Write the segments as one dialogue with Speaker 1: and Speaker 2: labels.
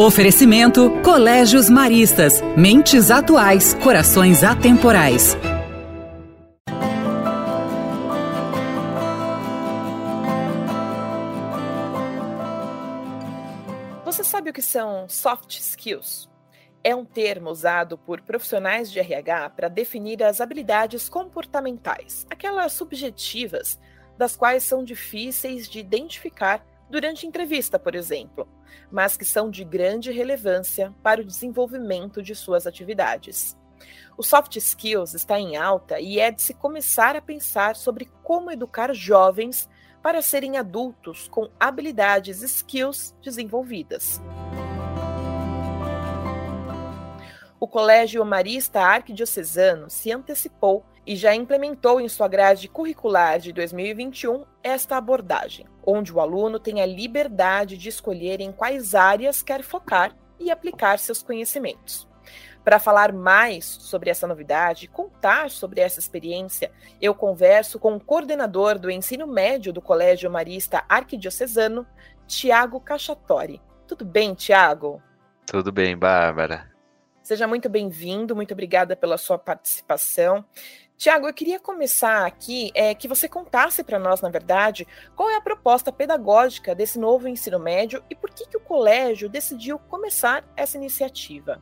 Speaker 1: Oferecimento Colégios Maristas. Mentes atuais, corações atemporais.
Speaker 2: Você sabe o que são soft skills? É um termo usado por profissionais de RH para definir as habilidades comportamentais, aquelas subjetivas, das quais são difíceis de identificar durante entrevista, por exemplo, mas que são de grande relevância para o desenvolvimento de suas atividades. O soft skills está em alta e é de se começar a pensar sobre como educar jovens para serem adultos com habilidades skills desenvolvidas. O Colégio Marista Arquidiocesano se antecipou e já implementou em sua grade curricular de 2021 esta abordagem, onde o aluno tem a liberdade de escolher em quais áreas quer focar e aplicar seus conhecimentos. Para falar mais sobre essa novidade, contar sobre essa experiência, eu converso com o coordenador do ensino médio do Colégio Marista Arquidiocesano, Tiago Cachatori. Tudo bem, Tiago?
Speaker 3: Tudo bem, Bárbara.
Speaker 2: Seja muito bem-vindo, muito obrigada pela sua participação. Tiago, eu queria começar aqui é, que você contasse para nós, na verdade, qual é a proposta pedagógica desse novo ensino médio e por que, que o colégio decidiu começar essa iniciativa.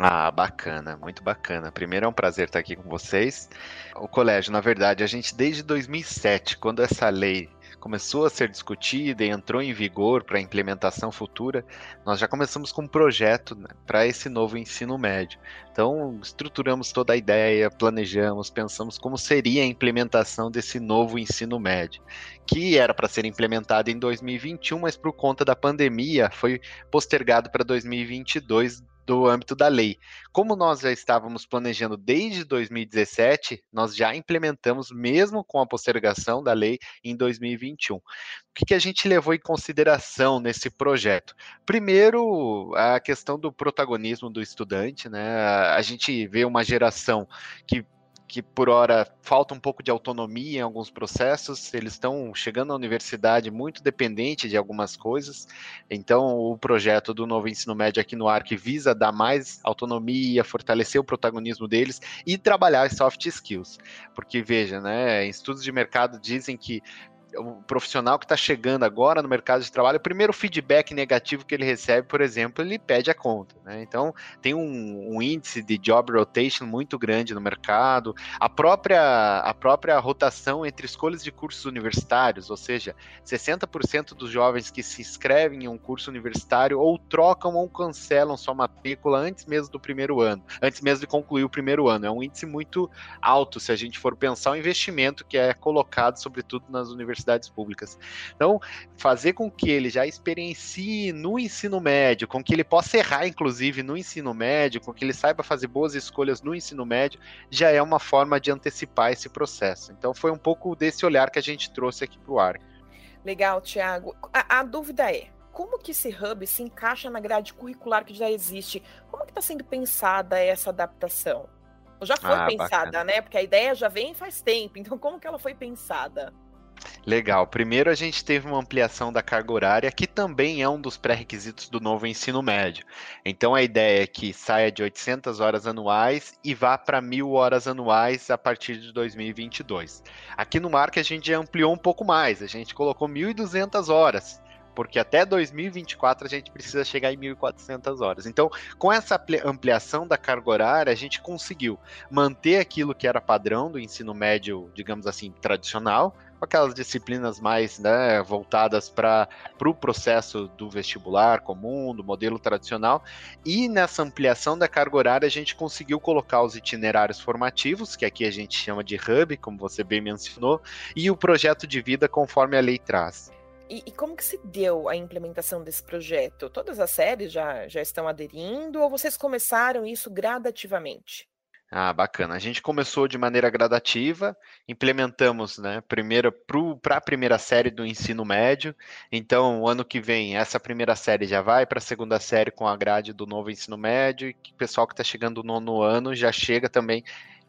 Speaker 3: Ah, bacana, muito bacana. Primeiro é um prazer estar aqui com vocês. O colégio, na verdade, a gente desde 2007, quando essa lei começou a ser discutida e entrou em vigor para implementação futura, nós já começamos com um projeto né, para esse novo ensino médio. Então, estruturamos toda a ideia, planejamos, pensamos como seria a implementação desse novo ensino médio, que era para ser implementado em 2021, mas por conta da pandemia foi postergado para 2022 do âmbito da lei. Como nós já estávamos planejando desde 2017, nós já implementamos, mesmo com a postergação da lei, em 2021. O que, que a gente levou em consideração nesse projeto? Primeiro, a questão do protagonismo do estudante, né? A gente vê uma geração que que por hora falta um pouco de autonomia em alguns processos, eles estão chegando à universidade muito dependente de algumas coisas, então o projeto do novo ensino médio aqui no ARC visa dar mais autonomia, fortalecer o protagonismo deles e trabalhar as soft skills, porque veja, né, estudos de mercado dizem que o profissional que está chegando agora no mercado de trabalho, o primeiro feedback negativo que ele recebe, por exemplo, ele pede a conta. Né? Então, tem um, um, índice de job rotation muito grande no mercado, a própria, a própria rotação entre escolhas de cursos universitários, ou seja, 60% dos jovens que se inscrevem em um curso universitário ou trocam ou cancelam sua matrícula antes mesmo do primeiro ano, antes mesmo de concluir o primeiro ano. É um índice muito alto se a gente for pensar o investimento que é colocado, sobretudo nas universidades universidades públicas. Então, fazer com que ele já experiencie no ensino médio, com que ele possa errar, inclusive, no ensino médio, com que ele saiba fazer boas escolhas no ensino médio, já é uma forma de antecipar esse processo. Então, foi um pouco desse olhar que a gente trouxe aqui para o AR.
Speaker 2: Legal, Tiago. A, a dúvida é, como que esse hub se encaixa na grade curricular que já existe? Como que está sendo pensada essa adaptação? Já foi ah, pensada, bacana. né? Porque a ideia já vem faz tempo. Então, como que ela foi pensada?
Speaker 3: Legal. Primeiro a gente teve uma ampliação da carga horária, que também é um dos pré-requisitos do novo ensino médio. Então a ideia é que saia de 800 horas anuais e vá para 1.000 horas anuais a partir de 2022. Aqui no Marca a gente já ampliou um pouco mais, a gente colocou 1.200 horas porque até 2024 a gente precisa chegar em 1.400 horas. Então, com essa ampliação da carga horária, a gente conseguiu manter aquilo que era padrão do ensino médio, digamos assim, tradicional, aquelas disciplinas mais né, voltadas para o pro processo do vestibular comum, do modelo tradicional, e nessa ampliação da carga horária a gente conseguiu colocar os itinerários formativos, que aqui a gente chama de hub, como você bem mencionou, e o projeto de vida conforme a lei traz.
Speaker 2: E, e, como que se deu a implementação desse projeto? Todas as séries já, já estão aderindo ou vocês começaram isso gradativamente?
Speaker 3: Ah, bacana. A gente começou de maneira gradativa, implementamos, né, primeiro para a primeira série do ensino médio. Então, ano que vem, essa primeira série já vai para a segunda série com a grade do novo ensino médio, e o pessoal que está chegando no nono ano já chega também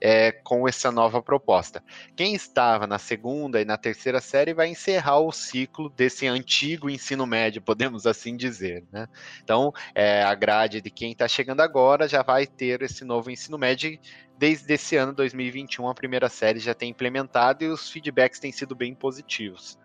Speaker 3: é, com essa nova proposta. Quem estava na segunda e na terceira série vai encerrar o ciclo desse antigo ensino médio, podemos assim dizer. Né? Então, é, a grade de quem está chegando agora já vai ter esse novo ensino médio desde esse ano 2021 a primeira série já tem implementado e os feedbacks têm sido bem positivos.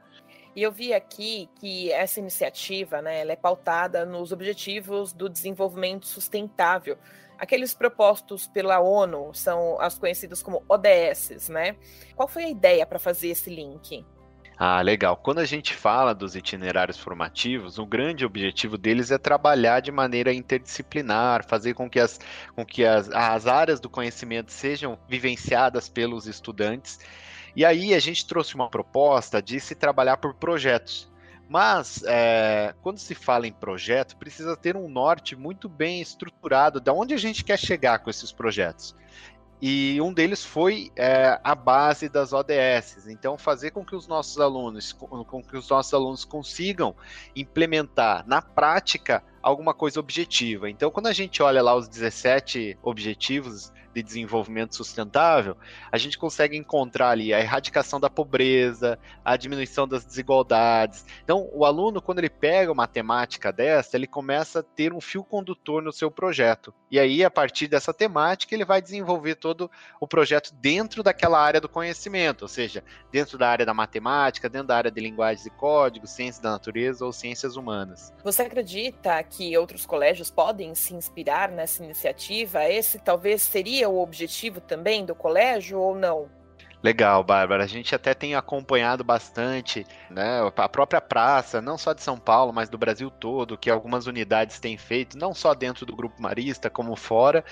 Speaker 2: E eu vi aqui que essa iniciativa, né, ela é pautada nos objetivos do desenvolvimento sustentável. Aqueles propostos pela ONU são as conhecidas como ODS, né? Qual foi a ideia para fazer esse link?
Speaker 3: Ah, legal. Quando a gente fala dos itinerários formativos, o grande objetivo deles é trabalhar de maneira interdisciplinar, fazer com que as, com que as, as áreas do conhecimento sejam vivenciadas pelos estudantes. E aí a gente trouxe uma proposta de se trabalhar por projetos. Mas é, quando se fala em projeto, precisa ter um norte muito bem estruturado de onde a gente quer chegar com esses projetos e um deles foi é, a base das ODS. Então, fazer com que os nossos alunos, com que os nossos alunos consigam implementar na prática alguma coisa objetiva. Então, quando a gente olha lá os 17 objetivos de desenvolvimento sustentável, a gente consegue encontrar ali a erradicação da pobreza, a diminuição das desigualdades. Então, o aluno, quando ele pega uma temática dessa, ele começa a ter um fio condutor no seu projeto. E aí, a partir dessa temática, ele vai desenvolver todo o projeto dentro daquela área do conhecimento, ou seja, dentro da área da matemática, dentro da área de linguagens e códigos, ciências da natureza ou ciências humanas.
Speaker 2: Você acredita que outros colégios podem se inspirar nessa iniciativa? Esse talvez seria seria o objetivo também do colégio ou não?
Speaker 3: Legal, Bárbara. A gente até tem acompanhado bastante né, a própria praça, não só de São Paulo, mas do Brasil todo, que algumas unidades têm feito, não só dentro do Grupo Marista, como fora,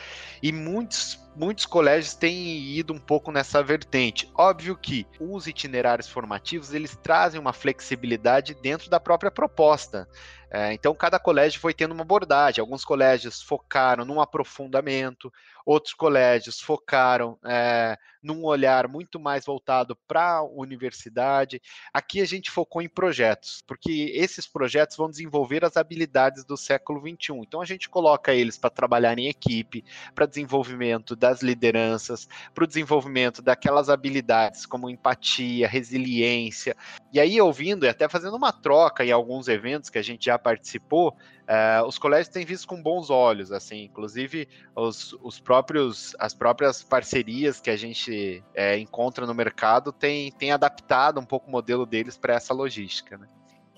Speaker 3: e muitos muitos colégios têm ido um pouco nessa vertente. Óbvio que os itinerários formativos eles trazem uma flexibilidade dentro da própria proposta. É, então, cada colégio foi tendo uma abordagem. Alguns colégios focaram num aprofundamento, outros colégios focaram é, num olhar muito mais voltado para a universidade. Aqui a gente focou em projetos, porque esses projetos vão desenvolver as habilidades do século XXI. Então, a gente coloca eles para trabalhar em equipe, para desenvolvimento das lideranças, para o desenvolvimento daquelas habilidades como empatia, resiliência. E aí, ouvindo e até fazendo uma troca em alguns eventos que a gente já participou, uh, os colégios têm visto com bons olhos, assim, inclusive os, os próprios, as próprias parcerias que a gente é, encontra no mercado têm, têm adaptado um pouco o modelo deles para essa logística, né?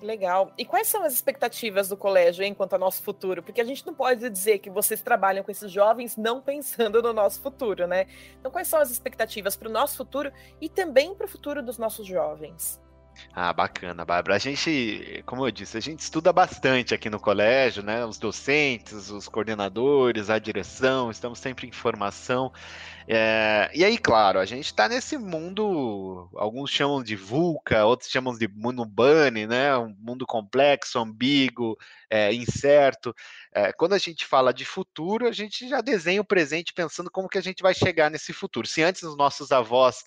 Speaker 2: Legal. E quais são as expectativas do colégio hein, quanto ao nosso futuro? Porque a gente não pode dizer que vocês trabalham com esses jovens não pensando no nosso futuro, né? Então, quais são as expectativas para o nosso futuro e também para o futuro dos nossos jovens?
Speaker 3: Ah, bacana, Bárbara. A gente, como eu disse, a gente estuda bastante aqui no colégio, né? Os docentes, os coordenadores, a direção, estamos sempre em formação. É, e aí, claro, a gente está nesse mundo, alguns chamam de VUCA, outros chamam de mundo bunny, né? Um mundo complexo, ambíguo, é, incerto. É, quando a gente fala de futuro, a gente já desenha o presente pensando como que a gente vai chegar nesse futuro. Se antes os nossos avós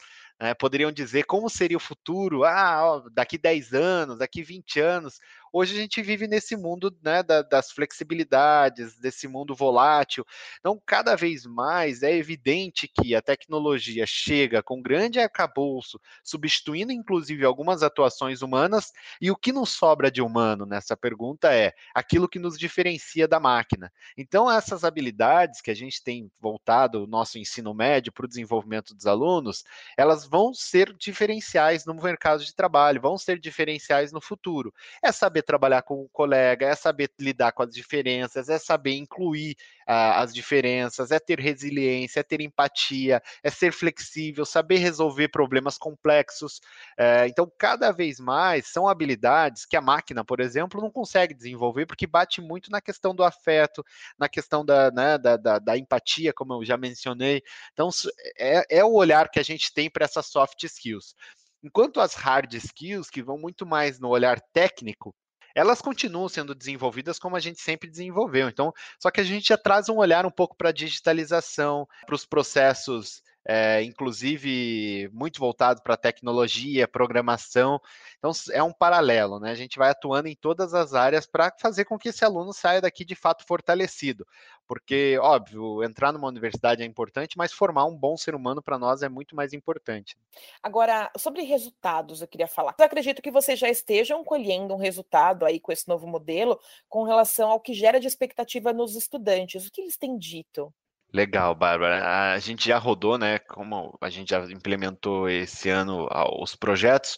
Speaker 3: poderiam dizer como seria o futuro, ah, ó, daqui 10 anos, daqui 20 anos. Hoje a gente vive nesse mundo né, da, das flexibilidades, desse mundo volátil. Então, cada vez mais é evidente que a tecnologia chega com grande arcabouço, substituindo inclusive algumas atuações humanas, e o que nos sobra de humano nessa pergunta é aquilo que nos diferencia da máquina. Então, essas habilidades que a gente tem voltado o nosso ensino médio para o desenvolvimento dos alunos, elas vão ser diferenciais no mercado de trabalho, vão ser diferenciais no futuro. É saber trabalhar com o colega, é saber lidar com as diferenças, é saber incluir uh, as diferenças, é ter resiliência, é ter empatia, é ser flexível, saber resolver problemas complexos. Uh, então, cada vez mais são habilidades que a máquina, por exemplo, não consegue desenvolver porque bate muito na questão do afeto, na questão da, né, da, da, da empatia, como eu já mencionei. Então, é, é o olhar que a gente tem para essas soft skills. Enquanto as hard skills, que vão muito mais no olhar técnico, elas continuam sendo desenvolvidas como a gente sempre desenvolveu. Então, só que a gente já traz um olhar um pouco para a digitalização, para os processos é, inclusive muito voltado para tecnologia, programação. Então é um paralelo, né? A gente vai atuando em todas as áreas para fazer com que esse aluno saia daqui de fato fortalecido. Porque, óbvio, entrar numa universidade é importante, mas formar um bom ser humano para nós é muito mais importante.
Speaker 2: Agora, sobre resultados, eu queria falar. Eu acredito que vocês já estejam colhendo um resultado aí com esse novo modelo com relação ao que gera de expectativa nos estudantes. O que eles têm dito?
Speaker 3: Legal, Bárbara. A gente já rodou, né? Como a gente já implementou esse ano os projetos.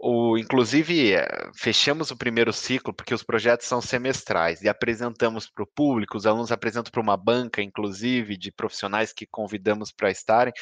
Speaker 3: O, inclusive, eh, fechamos o primeiro ciclo porque os projetos são semestrais e apresentamos para o público, os alunos apresentam para uma banca, inclusive, de profissionais que convidamos para estarem,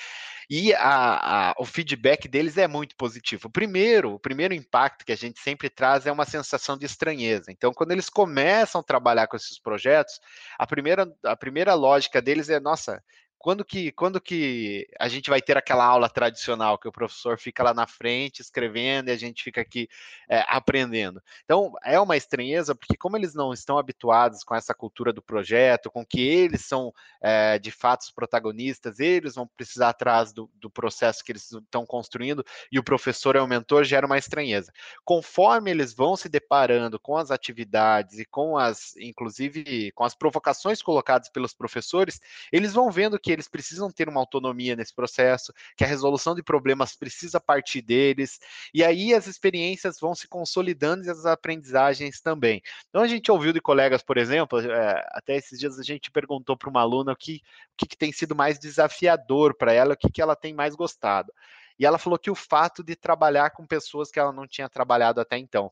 Speaker 3: e a, a, o feedback deles é muito positivo. O primeiro, o primeiro impacto que a gente sempre traz é uma sensação de estranheza. Então, quando eles começam a trabalhar com esses projetos, a primeira, a primeira lógica deles é, nossa, quando que, quando que a gente vai ter aquela aula tradicional que o professor fica lá na frente escrevendo e a gente fica aqui é, aprendendo? Então, é uma estranheza, porque como eles não estão habituados com essa cultura do projeto, com que eles são é, de fato os protagonistas, eles vão precisar atrás do, do processo que eles estão construindo e o professor é o mentor, gera uma estranheza. Conforme eles vão se deparando com as atividades e com as, inclusive, com as provocações colocadas pelos professores, eles vão vendo que eles precisam ter uma autonomia nesse processo, que a resolução de problemas precisa partir deles, e aí as experiências vão se consolidando e as aprendizagens também. Então a gente ouviu de colegas, por exemplo, é, até esses dias a gente perguntou para uma aluna o que, o que, que tem sido mais desafiador para ela, o que, que ela tem mais gostado. E ela falou que o fato de trabalhar com pessoas que ela não tinha trabalhado até então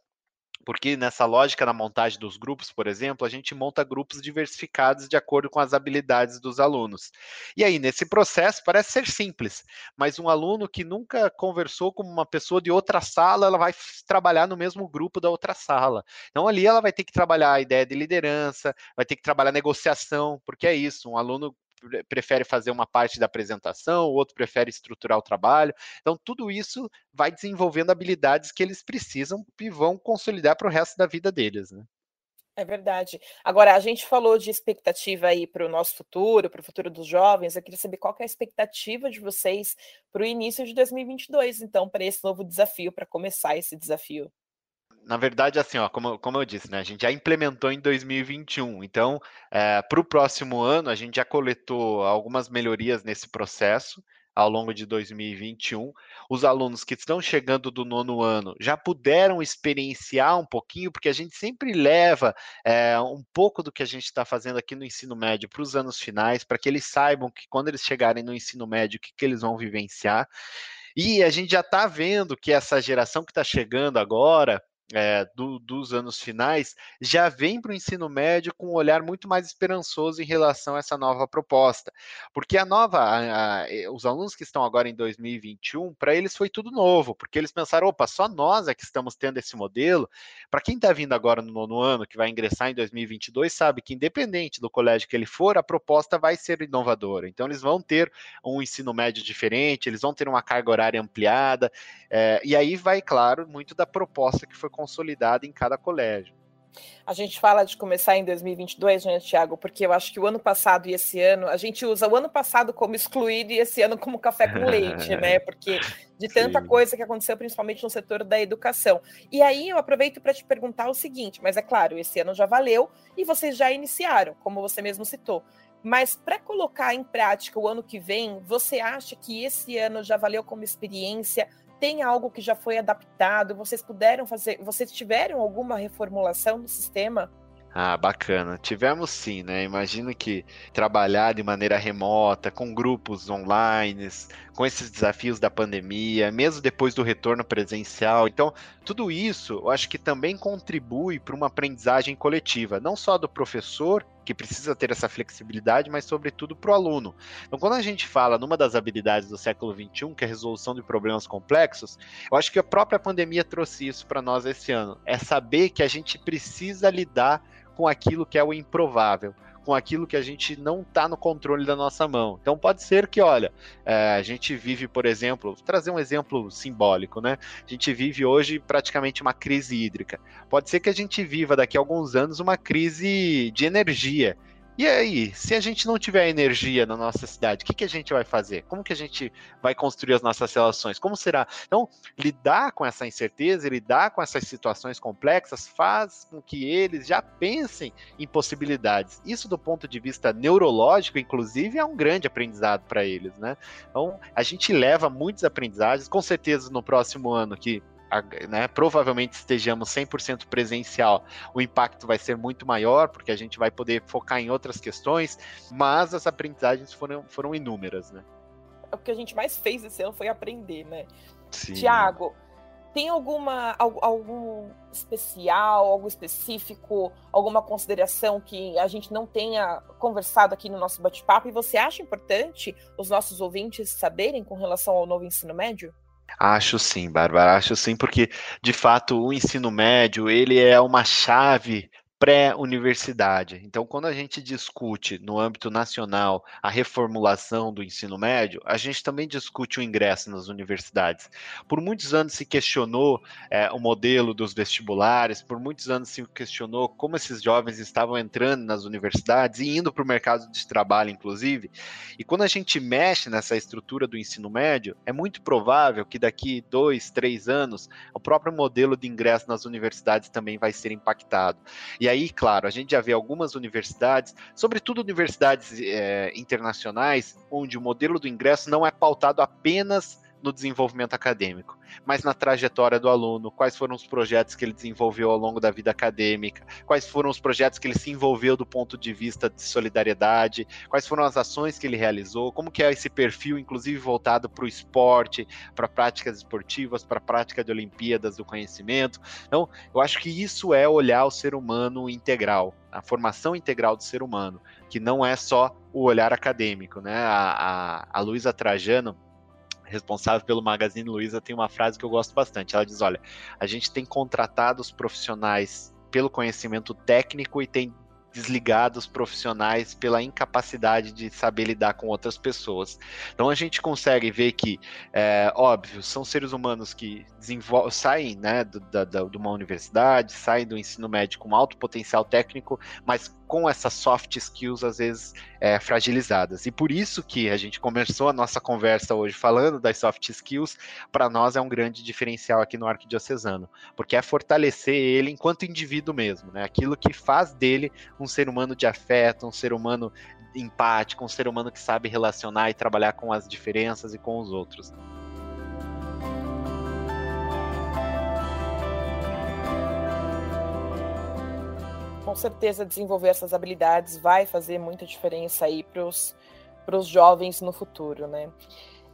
Speaker 3: porque nessa lógica na montagem dos grupos, por exemplo, a gente monta grupos diversificados de acordo com as habilidades dos alunos. E aí, nesse processo, parece ser simples, mas um aluno que nunca conversou com uma pessoa de outra sala, ela vai trabalhar no mesmo grupo da outra sala. Então, ali ela vai ter que trabalhar a ideia de liderança, vai ter que trabalhar negociação, porque é isso, um aluno prefere fazer uma parte da apresentação, o outro prefere estruturar o trabalho. Então, tudo isso vai desenvolvendo habilidades que eles precisam e vão consolidar para o resto da vida deles. Né?
Speaker 2: É verdade. Agora, a gente falou de expectativa aí para o nosso futuro, para o futuro dos jovens. Eu queria saber qual que é a expectativa de vocês para o início de 2022, então, para esse novo desafio, para começar esse desafio
Speaker 3: na verdade, assim, ó, como, como eu disse, né, a gente já implementou em 2021. Então, é, para o próximo ano, a gente já coletou algumas melhorias nesse processo ao longo de 2021. Os alunos que estão chegando do nono ano já puderam experienciar um pouquinho, porque a gente sempre leva é, um pouco do que a gente está fazendo aqui no ensino médio para os anos finais, para que eles saibam que quando eles chegarem no ensino médio, o que, que eles vão vivenciar. E a gente já está vendo que essa geração que está chegando agora, é, do, dos anos finais já vem para o ensino médio com um olhar muito mais esperançoso em relação a essa nova proposta, porque a nova, a, a, os alunos que estão agora em 2021, para eles foi tudo novo, porque eles pensaram, opa, só nós é que estamos tendo esse modelo. Para quem está vindo agora no nono ano, que vai ingressar em 2022, sabe que independente do colégio que ele for, a proposta vai ser inovadora. Então eles vão ter um ensino médio diferente, eles vão ter uma carga horária ampliada, é, e aí vai, claro, muito da proposta que foi consolidada em cada colégio.
Speaker 2: A gente fala de começar em 2022, né, Tiago? Porque eu acho que o ano passado e esse ano, a gente usa o ano passado como excluído e esse ano como café com leite, né? Porque de tanta Sim. coisa que aconteceu, principalmente no setor da educação. E aí eu aproveito para te perguntar o seguinte: mas é claro, esse ano já valeu e vocês já iniciaram, como você mesmo citou. Mas para colocar em prática o ano que vem, você acha que esse ano já valeu como experiência? Tem algo que já foi adaptado? Vocês puderam fazer, vocês tiveram alguma reformulação no sistema?
Speaker 3: Ah, bacana. Tivemos sim, né? Imagino que trabalhar de maneira remota, com grupos online, com esses desafios da pandemia, mesmo depois do retorno presencial. Então, tudo isso eu acho que também contribui para uma aprendizagem coletiva, não só do professor, que precisa ter essa flexibilidade, mas sobretudo para o aluno. Então, quando a gente fala numa das habilidades do século XXI, que é a resolução de problemas complexos, eu acho que a própria pandemia trouxe isso para nós esse ano. É saber que a gente precisa lidar com aquilo que é o improvável, com aquilo que a gente não está no controle da nossa mão. Então pode ser que, olha, é, a gente vive, por exemplo, vou trazer um exemplo simbólico, né? A gente vive hoje praticamente uma crise hídrica. Pode ser que a gente viva daqui a alguns anos uma crise de energia E aí, se a gente não tiver energia na nossa cidade, o que, que a gente vai fazer? Como que a gente vai construir as nossas relações? Como será? Então, lidar com essa incerteza, lidar com essas situações complexas, faz com que eles já pensem em possibilidades. Isso, do ponto de vista neurológico, inclusive, é um grande aprendizado para eles, né? Então, a gente leva muitos aprendizados, com certeza no próximo ano que né, provavelmente estejamos 100% presencial, o impacto vai ser muito maior, porque a gente vai poder focar em outras questões, mas as aprendizagens foram, foram inúmeras, né?
Speaker 2: O que a gente mais fez esse ano foi aprender, né? Tiago, tem alguma algum especial, algo específico, alguma consideração que a gente não tenha conversado aqui no nosso bate-papo e você acha importante os nossos ouvintes saberem com relação ao novo ensino médio?
Speaker 3: Acho sim, Bárbara, acho sim, porque de fato o ensino médio ele é uma chave pré-universidade. Então, quando a gente discute no âmbito nacional a reformulação do ensino médio, a gente também discute o ingresso nas universidades. Por muitos anos se questionou é, o modelo dos vestibulares, por muitos anos se questionou como esses jovens estavam entrando nas universidades e indo para o mercado de trabalho, inclusive. E quando a gente mexe nessa estrutura do ensino médio, é muito provável que daqui dois, três anos, o próprio modelo de ingresso nas universidades também vai ser impactado. E aí aí, claro, a gente já vê algumas universidades, sobretudo universidades é, internacionais, onde o modelo do ingresso não é pautado apenas no desenvolvimento acadêmico, mas na trajetória do aluno, quais foram os projetos que ele desenvolveu ao longo da vida acadêmica, quais foram os projetos que ele se envolveu do ponto de vista de solidariedade, quais foram as ações que ele realizou, como que é esse perfil, inclusive voltado para o esporte, para práticas esportivas, para a prática de Olimpíadas do conhecimento. Então, eu acho que isso é olhar o ser humano integral, a formação integral do ser humano, que não é só o olhar acadêmico, né? A, a, a Luísa Trajano, responsável pelo Magazine Luiza, tem uma frase que eu gosto bastante. Ela diz: Olha, a gente tem contratado os profissionais pelo conhecimento técnico e tem desligado os profissionais pela incapacidade de saber lidar com outras pessoas. Então a gente consegue ver que, é, óbvio, são seres humanos que saem né, do, da, de uma universidade, saem do ensino médio com alto potencial técnico, mas com essas soft skills às vezes é, fragilizadas. E por isso que a gente começou a nossa conversa hoje falando das soft skills, para nós é um grande diferencial aqui no Arquidiocesano, porque é fortalecer ele enquanto indivíduo mesmo, né? Aquilo que faz dele um ser humano de afeto, um ser humano empático, um ser humano que sabe relacionar e trabalhar com as diferenças e com os outros.
Speaker 2: Com certeza desenvolver essas habilidades vai fazer muita diferença aí para os jovens no futuro, né?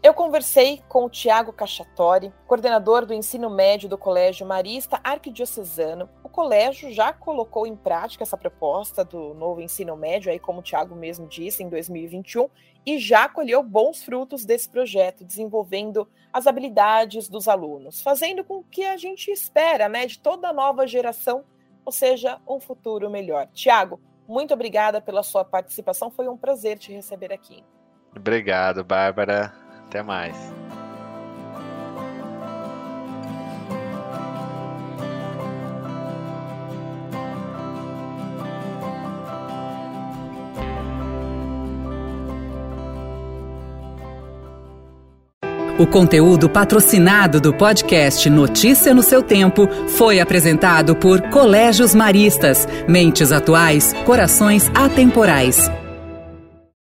Speaker 2: Eu conversei com o Tiago Cachatori, coordenador do ensino médio do Colégio Marista Arquidiocesano. O colégio já colocou em prática essa proposta do novo ensino médio, aí como o Tiago mesmo disse, em 2021, e já colheu bons frutos desse projeto, desenvolvendo as habilidades dos alunos, fazendo com que a gente espera, né, de toda a nova geração ou seja, um futuro melhor. Tiago, muito obrigada pela sua participação, foi um prazer te receber aqui.
Speaker 3: Obrigado, Bárbara. Até mais.
Speaker 1: O conteúdo patrocinado do podcast Notícia no seu tempo foi apresentado por Colégios Maristas, mentes atuais, corações atemporais.